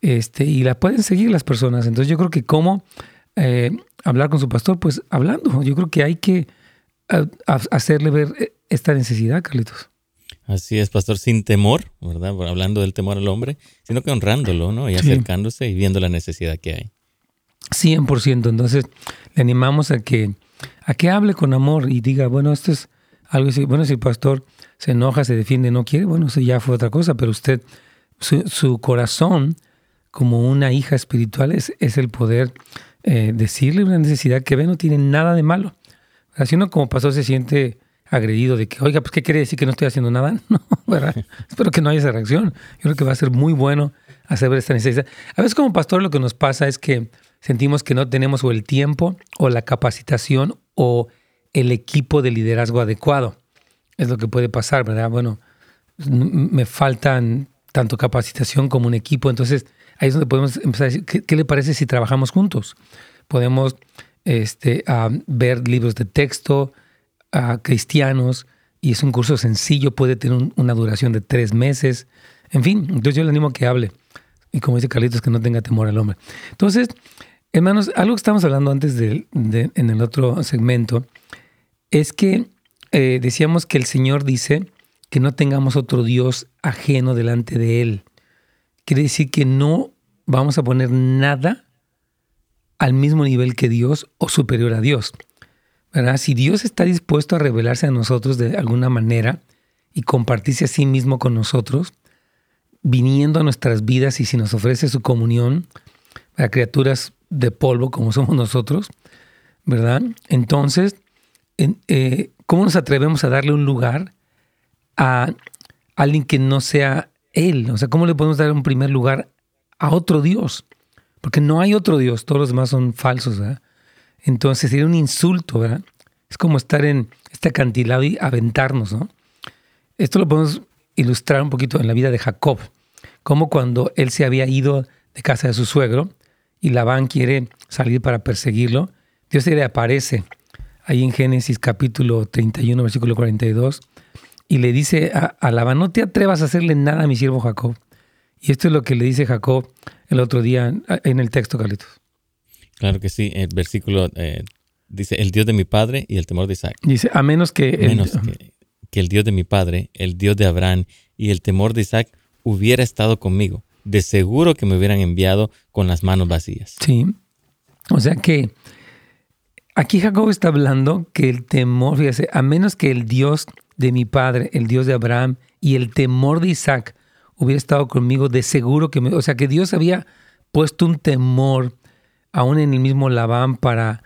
este, y la pueden seguir las personas. Entonces yo creo que cómo eh, hablar con su pastor, pues hablando. Yo creo que hay que hacerle ver eh, esta necesidad, Carlitos. Así es, pastor, sin temor, ¿verdad? Hablando del temor al hombre, sino que honrándolo, ¿no? Y acercándose y viendo la necesidad que hay. 100%. Entonces, le animamos a que, a que hable con amor y diga, bueno, esto es algo bueno, si el pastor se enoja, se defiende, no quiere, bueno, eso ya fue otra cosa, pero usted, su, corazón como una hija espiritual es, es el poder eh, decirle una necesidad que ve, no tiene nada de malo. Así uno como pastor se siente agredido de que, oiga, pues ¿qué quiere decir que no estoy haciendo nada? No, ¿verdad? Espero que no haya esa reacción. Yo creo que va a ser muy bueno hacer ver esta necesidad. A veces como pastor lo que nos pasa es que sentimos que no tenemos o el tiempo o la capacitación o el equipo de liderazgo adecuado. Es lo que puede pasar, ¿verdad? Bueno, me faltan tanto capacitación como un equipo. Entonces, ahí es donde podemos empezar a decir, ¿qué, le parece si trabajamos juntos? Podemos este, ver libros de texto a cristianos y es un curso sencillo, puede tener una duración de tres meses. En fin, entonces yo le animo a que hable. Y como dice Carlitos, que no tenga temor al hombre. Entonces, hermanos, algo que estamos hablando antes de, en el otro segmento es que eh, decíamos que el Señor dice que no tengamos otro Dios ajeno delante de Él. Quiere decir que no vamos a poner nada al mismo nivel que Dios o superior a Dios. ¿verdad? Si Dios está dispuesto a revelarse a nosotros de alguna manera y compartirse a sí mismo con nosotros, viniendo a nuestras vidas y si nos ofrece su comunión a criaturas de polvo como somos nosotros, ¿verdad? Entonces eh, ¿cómo nos atrevemos a darle un lugar a alguien que no sea Él? O sea, ¿cómo le podemos dar un primer lugar a otro Dios? Porque no hay otro Dios, todos los demás son falsos, ¿verdad? Entonces sería un insulto, ¿verdad? Es como estar en este acantilado y aventarnos, ¿no? Esto lo podemos ilustrar un poquito en la vida de Jacob, como cuando él se había ido de casa de su suegro y Labán quiere salir para perseguirlo. Dios se le aparece ahí en Génesis capítulo 31, versículo 42, y le dice a, a Labán, no te atrevas a hacerle nada a mi siervo Jacob. Y esto es lo que le dice Jacob el otro día en el texto, Carlitos. Claro que sí, el versículo eh, dice, el Dios de mi padre y el temor de Isaac. Dice, a menos que... Menos que, que el Dios de mi padre, el Dios de Abraham y el temor de Isaac hubiera estado conmigo. De seguro que me hubieran enviado con las manos vacías. Sí. O sea que aquí Jacob está hablando que el temor, fíjese, a menos que el Dios de mi padre, el Dios de Abraham y el temor de Isaac hubiera estado conmigo, de seguro que me... O sea, que Dios había puesto un temor aún en el mismo Labán para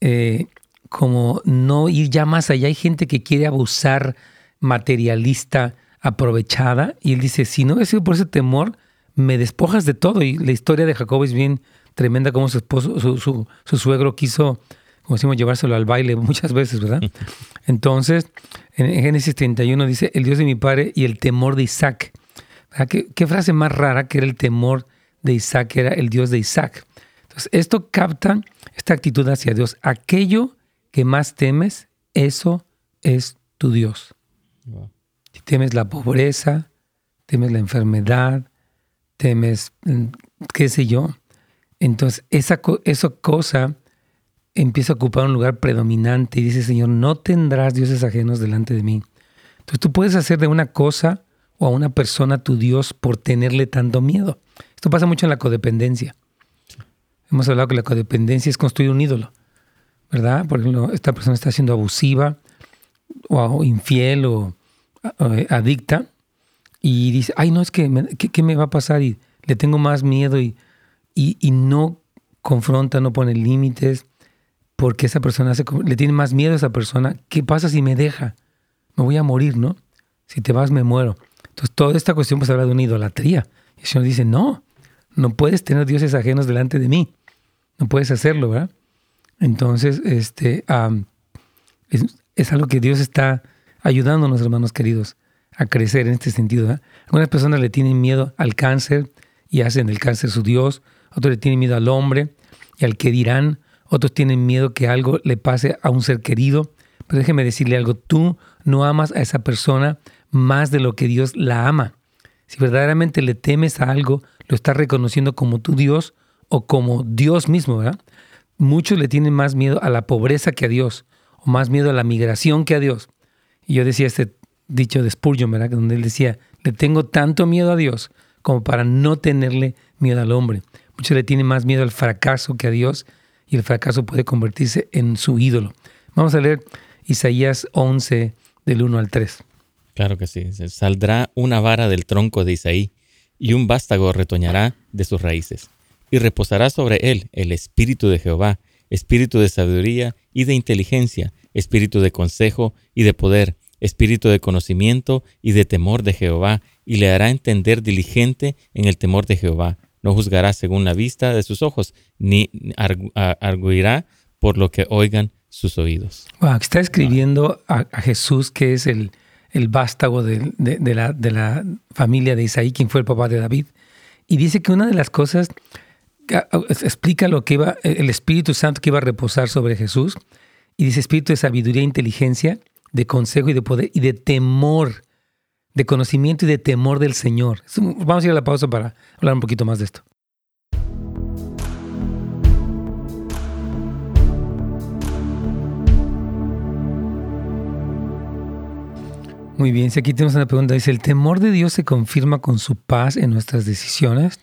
eh, como no ir ya más allá. Hay gente que quiere abusar materialista, aprovechada, y él dice, si no hubiera sido por ese temor, me despojas de todo. Y la historia de Jacob es bien tremenda, como su esposo, su, su, suegro quiso, como decimos, llevárselo al baile muchas veces, ¿verdad? Entonces, en Génesis 31 dice, el Dios de mi padre y el temor de Isaac. ¿Qué, frase más rara que era el temor de Isaac, que era el Dios de Isaac. Entonces, esto capta esta actitud hacia Dios. Aquello que más temes, eso es tu Dios. Si temes la pobreza, temes la enfermedad, temes, mm, qué sé yo, entonces esa, esa cosa empieza a ocupar un lugar predominante y dice, Señor, no tendrás dioses ajenos delante de mí. Entonces tú puedes hacer de una cosa o a una persona tu Dios por tenerle tanto miedo. Esto pasa mucho en la codependencia. Hemos hablado que la codependencia es construir un ídolo, ¿verdad? Por ejemplo, esta persona está siendo abusiva o infiel o, eh, adicta y dice, ay, no, es que, ¿qué, me va a pasar? Y le tengo más miedo y, y, no confronta, no pone límites porque esa persona le tiene más miedo a esa persona. ¿Qué pasa si me deja? Me voy a morir, ¿no? Si te vas, me muero. Entonces, toda esta cuestión pues habla de una idolatría. Y el Señor dice, no, no puedes tener dioses ajenos delante de mí. No puedes hacerlo, ¿verdad? Entonces, este, es, algo que Dios está ayudándonos, hermanos queridos, a crecer en este sentido. Algunas personas le tienen miedo al cáncer y hacen del cáncer su Dios. Otros le tienen miedo al hombre y al que dirán. Otros tienen miedo que algo le pase a un ser querido. Pero déjeme decirle algo, tú no amas a esa persona más de lo que Dios la ama. Si verdaderamente le temes a algo, lo estás reconociendo como tu Dios o como Dios mismo, ¿verdad? Muchos le tienen más miedo a la pobreza que a Dios, o más miedo a la migración que a Dios. Y yo decía este dicho de Spurgeon, ¿verdad? Donde él decía, le tengo tanto miedo a Dios como para no tenerle miedo al hombre. Muchos le tienen más miedo al fracaso que a Dios y el fracaso puede convertirse en su ídolo. Vamos a leer Isaías 11 del 1 al 3. Claro que sí. Saldrá una vara del tronco de Isaí y un vástago retoñará de sus raíces. Y reposará sobre él el espíritu de Jehová, espíritu de sabiduría y de inteligencia, espíritu de consejo y de poder, espíritu de conocimiento y de temor de Jehová, y le hará entender diligente en el temor de Jehová. No juzgará según la vista de sus ojos, ni arguirá por lo que oigan sus oídos. está escribiendo a Jesús, que es el, el vástago de, la, de, la, familia de Isaí, quien fue el papá de David. Y dice que una de las cosas, explica lo que iba, el Espíritu Santo que iba a reposar sobre Jesús, y dice espíritu de sabiduría e inteligencia, de consejo y de poder y de temor, de conocimiento y de temor del Señor. Vamos a ir a la pausa para hablar un poquito más de esto. Muy bien, si aquí tenemos una pregunta, dice, ¿el temor de Dios se confirma con su paz en nuestras decisiones?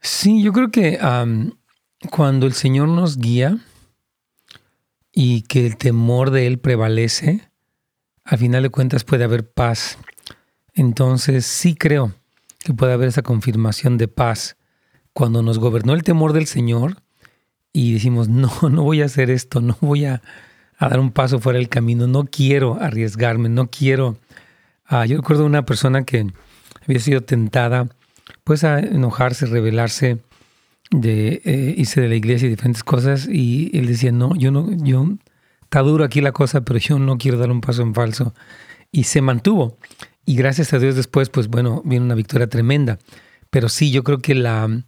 Sí, yo creo que cuando el Señor nos guía y que el temor de Él prevalece, al final de cuentas puede haber paz. Entonces sí creo que puede haber esa confirmación de paz. Cuando nos gobernó el temor del Señor y decimos, no, no voy a hacer esto, no voy a a dar un paso fuera del camino, no quiero arriesgarme, no quiero... Ah, yo recuerdo una persona que había sido tentada pues a enojarse, rebelarse, de eh, irse de la iglesia y diferentes cosas y él decía, no, yo no, yo, está duro aquí la cosa, pero yo no quiero dar un paso en falso. Y se mantuvo. Y gracias a Dios después, pues bueno, viene una victoria tremenda. pero sí, yo creo que la,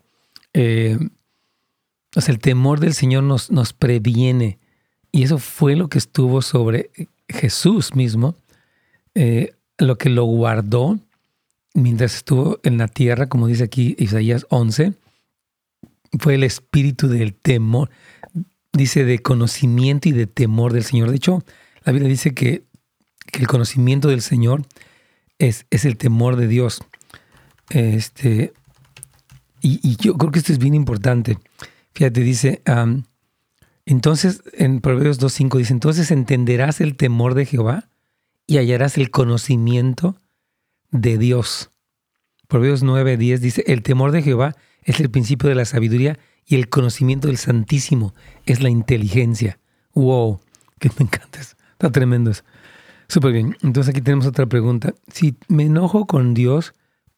eh, o sea, el temor del Señor nos, nos previene. Y eso fue lo que estuvo sobre Jesús mismo, eh, lo que lo guardó mientras estuvo en la tierra, como dice aquí Isaías 11, fue el espíritu del temor, dice de conocimiento y de temor del Señor. De hecho, la Biblia dice que, el conocimiento del Señor es, el temor de Dios. Este, y, yo creo que esto es bien importante. Fíjate, dice, entonces en Proverbios 2.5 dice, entonces entenderás el temor de Jehová y hallarás el conocimiento de Dios. Proverbios 9.10 dice, el temor de Jehová es el principio de la sabiduría y el conocimiento del Santísimo es la inteligencia. ¡Wow! Que me encanta. Está tremendo eso. Súper bien. Entonces aquí tenemos otra pregunta. Si me enojo con Dios,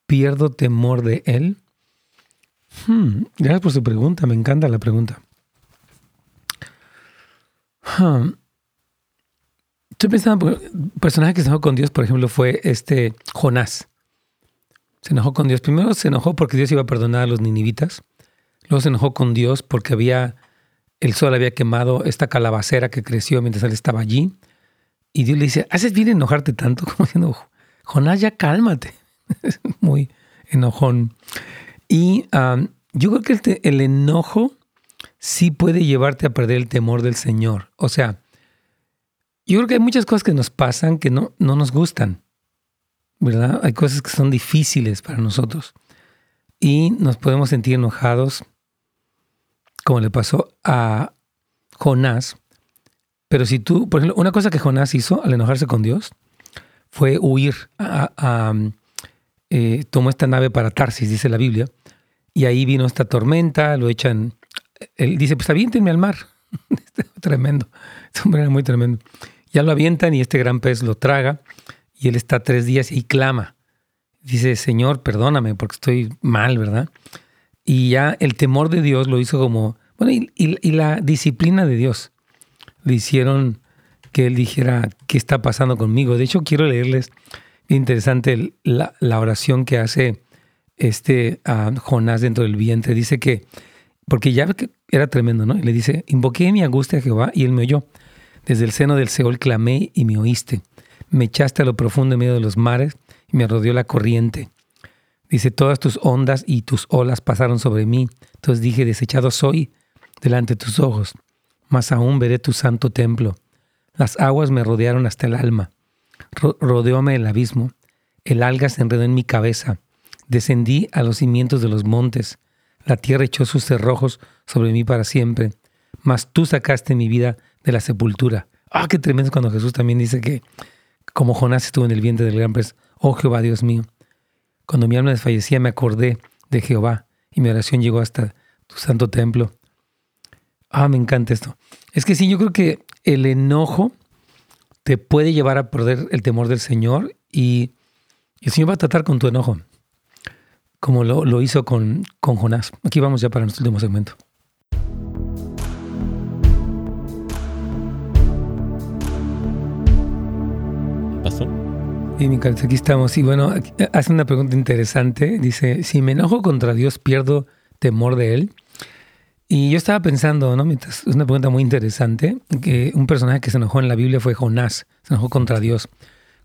¿pierdo temor de Él? Hmm, gracias por su pregunta. Me encanta la pregunta. Estoy pensando, un personaje que se enojó con Dios, por ejemplo, fue este Jonás. Se enojó con Dios. Primero se enojó porque Dios iba a perdonar a los ninivitas. Luego se enojó con Dios porque había el sol había quemado esta calabacera que creció mientras él estaba allí. Y Dios le dice, ¿haces bien enojarte tanto? Como diciendo, Jonás, ya cálmate. Es muy enojón. Y yo creo que el, enojo sí puede llevarte a perder el temor del Señor. O sea, yo creo que hay muchas cosas que nos pasan que no, no nos gustan. ¿Verdad? Hay cosas que son difíciles para nosotros y nos podemos sentir enojados, como le pasó a Jonás. Pero si tú, por ejemplo, una cosa que Jonás hizo al enojarse con Dios fue huir. A, eh, tomó esta nave para Tarsis, dice la Biblia, y ahí vino esta tormenta, lo echan. Él dice: Pues aviéntenme al mar. tremendo. Este hombre muy tremendo. Ya lo avientan y este gran pez lo traga y él está tres días y clama. Dice, Señor, perdóname porque estoy mal, ¿verdad? Y ya el temor de Dios lo hizo como, bueno, y, la disciplina de Dios le hicieron que él dijera, ¿qué está pasando conmigo? De hecho, quiero leerles, interesante, la, oración que hace este Jonás dentro del vientre. Dice que, porque ya era tremendo, ¿no? Y le dice, invoqué mi angustia a Jehová y él me oyó. Desde el seno del Seol clamé y me oíste me echaste a lo profundo en medio de los mares y me rodeó la corriente. Dice, todas tus ondas y tus olas pasaron sobre mí. Entonces dije, desechado soy delante de tus ojos, mas aún veré tu santo templo. Las aguas me rodearon hasta el alma. rodeóme el abismo. El alga se enredó en mi cabeza. Descendí a los cimientos de los montes. La tierra echó sus cerrojos sobre mí para siempre. Mas tú sacaste mi vida de la sepultura. Ah, qué tremendo cuando Jesús también dice que como Jonás estuvo en el vientre del gran pez, oh Jehová Dios mío. Cuando mi alma desfallecía me acordé de Jehová y mi oración llegó hasta tu santo templo. Ah, me encanta esto. Es que sí, yo creo que el enojo te puede llevar a perder el temor del Señor y el Señor va a tratar con tu enojo, como lo, hizo con, con Jonás. Aquí vamos ya para nuestro último segmento. Y mi aquí estamos. Y bueno, hace una pregunta interesante. Dice, si me enojo contra Dios, ¿pierdo temor de Él? Y yo estaba pensando, ¿no? Es una pregunta muy interesante, que un personaje que se enojó en la Biblia fue Jonás, se enojó contra Dios.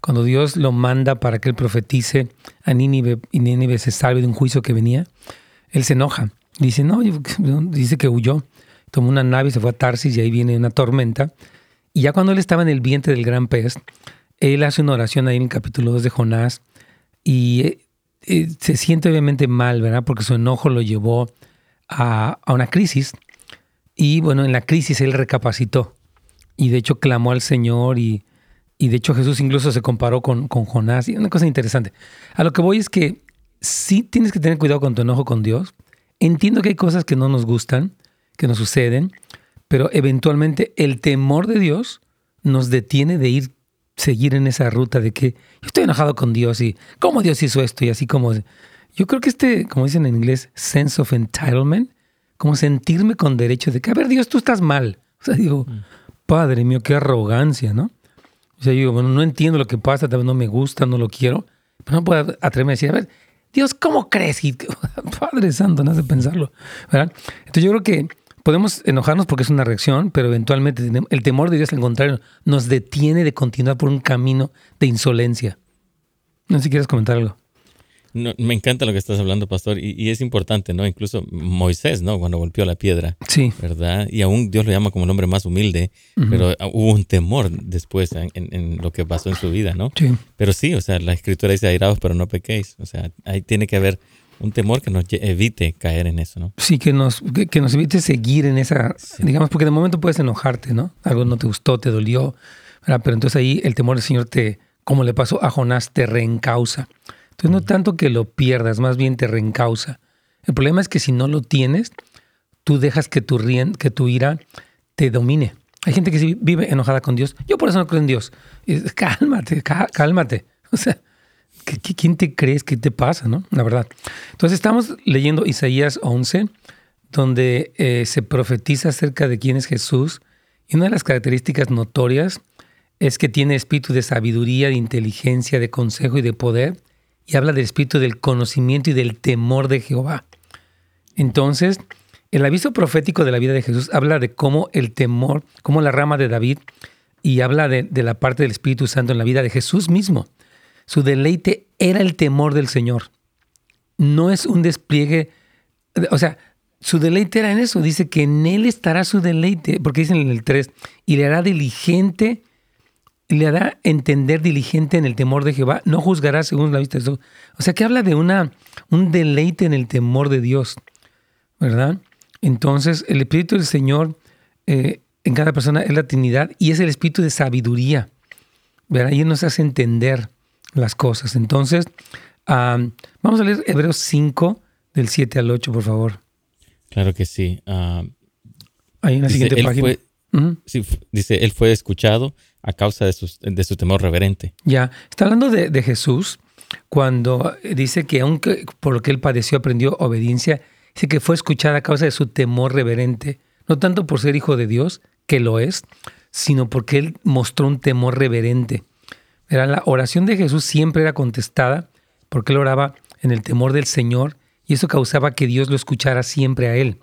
Cuando Dios lo manda para que él profetice a Nínive y Nínive se salve de un juicio que venía, él se enoja. Dice, no, dice que huyó, tomó una nave y se fue a Tarsis y ahí viene una tormenta. Y ya cuando él estaba en el vientre del gran pez, él hace una oración ahí en el capítulo 2 de Jonás y eh, eh, se siente obviamente mal, ¿verdad? Porque su enojo lo llevó a, una crisis. Y bueno, en la crisis él recapacitó y de hecho clamó al Señor y, de hecho Jesús incluso se comparó con, con Jonás. Y una cosa interesante. A lo que voy es que sí tienes que tener cuidado con tu enojo con Dios. Entiendo que hay cosas que no nos gustan, que nos suceden, pero eventualmente el temor de Dios nos detiene de ir seguir en esa ruta de que yo estoy enojado con Dios y cómo Dios hizo esto y así como... Yo creo que este, como dicen en inglés, sense of entitlement, como sentirme con derecho de que, a ver, Dios, tú estás mal. O sea, digo, mm. Padre mío, qué arrogancia, ¿no? O sea, digo, bueno, no entiendo lo que pasa, tal vez no me gusta, no lo quiero, pero no puedo atreverme a decir, a ver, Dios, ¿cómo crees? Padre Santo, no hace pensarlo. ¿verdad? Entonces yo creo que podemos enojarnos porque es una reacción, pero eventualmente el temor de Dios, al contrario, nos detiene de continuar por un camino de insolencia. No sé si quieres comentar algo. No, me encanta lo que estás hablando, pastor, y, es importante, ¿no? Incluso Moisés, ¿no? Cuando golpeó la piedra, sí. ¿verdad? Y aún Dios lo llama como el hombre más humilde, pero hubo un temor después en, lo que pasó en su vida, ¿no? Sí. Pero sí, o sea, la escritura dice airados, pero no pequéis. O sea, ahí tiene que haber un temor que nos evite caer en eso, ¿no? Sí, que nos, que, nos evite seguir en esa, digamos, porque de momento puedes enojarte, ¿no? Algo no te gustó, te dolió, ¿verdad? Pero entonces ahí el temor del Señor te, como le pasó a Jonás, te reencausa. Entonces no tanto que lo pierdas, más bien te reencausa. El problema es que si no lo tienes, tú dejas que tu, que tu ira te domine. Hay gente que vive enojada con Dios. Yo por eso no creo en Dios. cálmate, cálmate. O sea, ¿quién te crees que te pasa, no? La verdad. Entonces estamos leyendo Isaías 11, donde eh, se profetiza acerca de quién es Jesús. Y una de las características notorias es que tiene espíritu de sabiduría, de inteligencia, de consejo y de poder y habla del espíritu del conocimiento y del temor de Jehová. Entonces, el aviso profético de la vida de Jesús habla de cómo el temor, como la rama de David, y habla de, la parte del Espíritu Santo en la vida de Jesús mismo. Su deleite era el temor del Señor. No es un despliegue, o sea, su deleite era en eso. Dice que en Él estará su deleite, porque dice en el 3, y le hará diligente le hará entender diligente en el temor de Jehová, no juzgará según la vista de Dios. O sea que habla de una, un deleite en el temor de Dios, ¿verdad? Entonces, el Espíritu del Señor eh, en cada persona es la Trinidad y es el Espíritu de sabiduría, ¿verdad? Y Él nos hace entender las cosas. Entonces, vamos a leer Hebreos 5, del 7 al 8, por favor. Claro que sí. Hay una siguiente página. sí, dice, Él fue escuchado a causa de, de su temor reverente. Ya, está hablando de, Jesús cuando dice que aunque por lo que él padeció aprendió obediencia, dice que fue escuchada a causa de su temor reverente, no tanto por ser hijo de Dios, que lo es, sino porque él mostró un temor reverente. La oración de Jesús siempre era contestada porque él oraba en el temor del Señor y eso causaba que Dios lo escuchara siempre a él.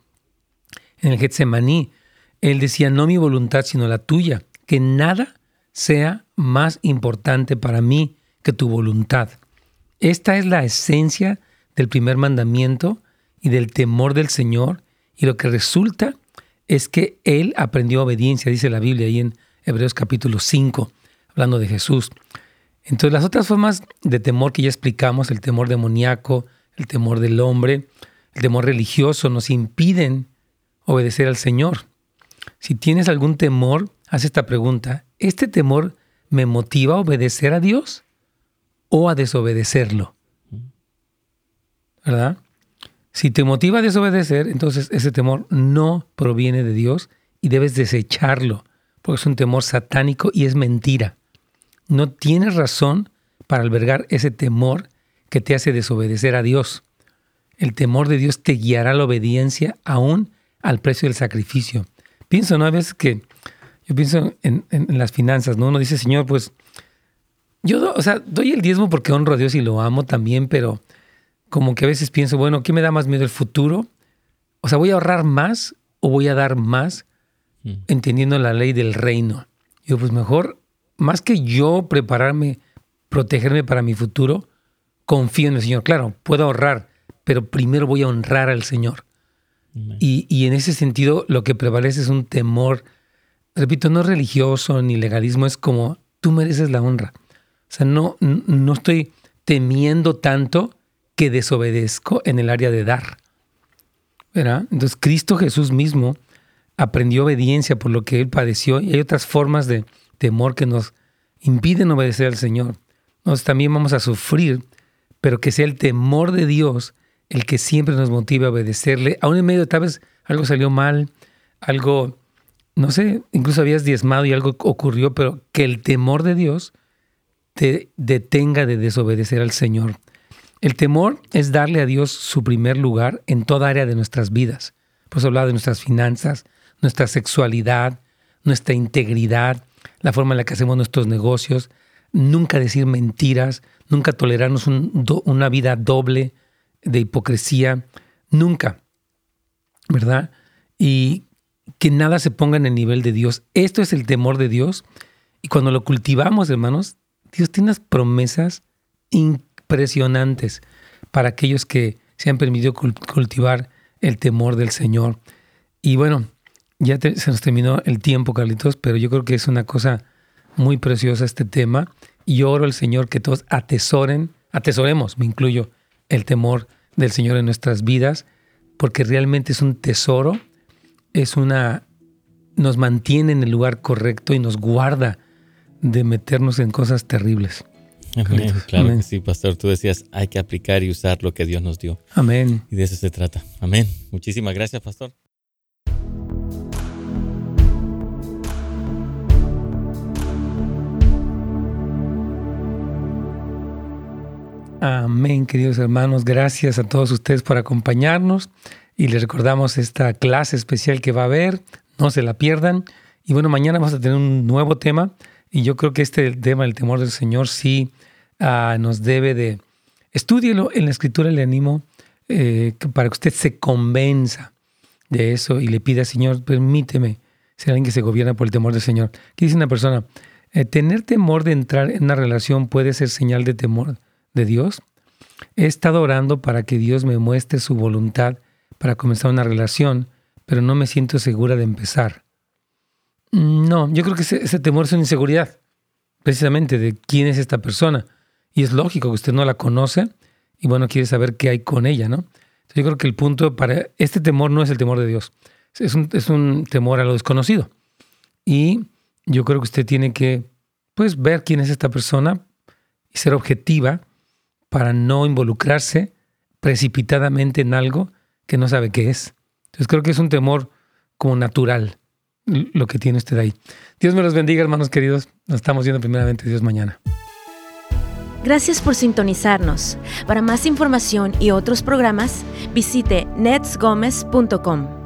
En el Getsemaní, él decía, no mi voluntad, sino la tuya, que nada sea más importante para mí que tu voluntad. Esta es la esencia del primer mandamiento y del temor del Señor y lo que resulta es que Él aprendió obediencia, dice la Biblia ahí en Hebreos capítulo 5, hablando de Jesús. Entonces las otras formas de temor que ya explicamos, el temor demoníaco, el temor del hombre, el temor religioso, nos impiden obedecer al Señor. Si tienes algún temor, haz esta pregunta. ¿Este temor me motiva a obedecer a Dios o a desobedecerlo? ¿Verdad? Si te motiva a desobedecer, entonces ese temor no proviene de Dios y debes desecharlo, porque es un temor satánico y es mentira. No tienes razón para albergar ese temor que te hace desobedecer a Dios. El temor de Dios te guiará a la obediencia aún al precio del sacrificio. Pienso, ¿no? A veces que yo pienso en, las finanzas, ¿no? Uno dice, Señor, pues yo, o sea, doy el diezmo porque honro a Dios y lo amo también, pero como que a veces pienso, bueno, ¿qué me da más miedo el futuro? O sea, ¿voy a ahorrar más o voy a dar más mm. entendiendo la ley del reino? Yo, pues mejor, más que yo prepararme, protegerme para mi futuro, confío en el Señor. Claro, puedo ahorrar, pero primero voy a honrar al Señor. Y, y, en ese sentido, lo que prevalece es un temor repito, no religioso ni legalismo, es como tú mereces la honra. O sea, no, no estoy temiendo tanto que desobedezco en el área de dar. ¿Verdad? Entonces, Cristo Jesús mismo aprendió obediencia por lo que él padeció y hay otras formas de temor que nos impiden obedecer al Señor. Entonces, también vamos a sufrir, pero que sea el temor de Dios el que siempre nos motive a obedecerle, aún en medio de tal vez algo salió mal, algo no sé, incluso habías diezmado y algo ocurrió, pero que el temor de Dios te detenga de desobedecer al Señor. El temor es darle a Dios su primer lugar en toda área de nuestras vidas. Pues hablar de nuestras finanzas, nuestra sexualidad, nuestra integridad, la forma en la que hacemos nuestros negocios, nunca decir mentiras, nunca tolerarnos una vida doble, de hipocresía, nunca, ¿verdad? Y que nada se ponga en el nivel de Dios. Esto es el temor de Dios. Y cuando lo cultivamos, hermanos, Dios tiene unas promesas impresionantes para aquellos que se han permitido cultivar el temor del Señor. Y bueno, ya se nos terminó el tiempo, Carlitos, pero yo creo que es una cosa muy preciosa este tema. Y oro al Señor que todos atesoren, atesoremos, me incluyo, el temor del Señor en nuestras vidas, porque realmente es un tesoro, es una, nos mantiene en el lugar correcto y nos guarda de meternos en cosas terribles. Amén. Claro que sí, pastor. Tú decías, hay que aplicar y usar lo que Dios nos dio. Amén. Y de eso se trata. Amén. Muchísimas gracias, pastor. Amén, queridos hermanos. Gracias a todos ustedes por acompañarnos y les recordamos esta clase especial que va a haber. No se la pierdan. Y bueno, mañana vamos a tener un nuevo tema y yo creo que este tema, el temor del Señor, sí ah, nos debe de... Estúdielo en la escritura, le animo eh, para que usted se convenza de eso y le pida, Señor, permíteme ser alguien que se gobierna por el temor del Señor. ¿Qué dice una persona? Eh, tener temor de entrar en una relación puede ser señal de temor de Dios? He estado orando para que Dios me muestre su voluntad para comenzar una relación, pero no me siento segura de empezar. No, yo creo que ese, temor es una inseguridad, precisamente de quién es esta persona. Y es lógico que usted no la conoce y bueno, quiere saber qué hay con ella, ¿no? yo creo que el punto para este temor no es el temor de Dios, es un, es un temor a lo desconocido. Y yo creo que usted tiene que, pues, ver quién es esta persona y ser objetiva para no involucrarse precipitadamente en algo que no sabe qué es. Entonces creo que es un temor como natural lo que tiene usted ahí. Dios me los bendiga, hermanos queridos. Nos estamos viendo primeramente Dios mañana. Gracias por sintonizarnos. Para más información y otros programas, visite netsgomez.com.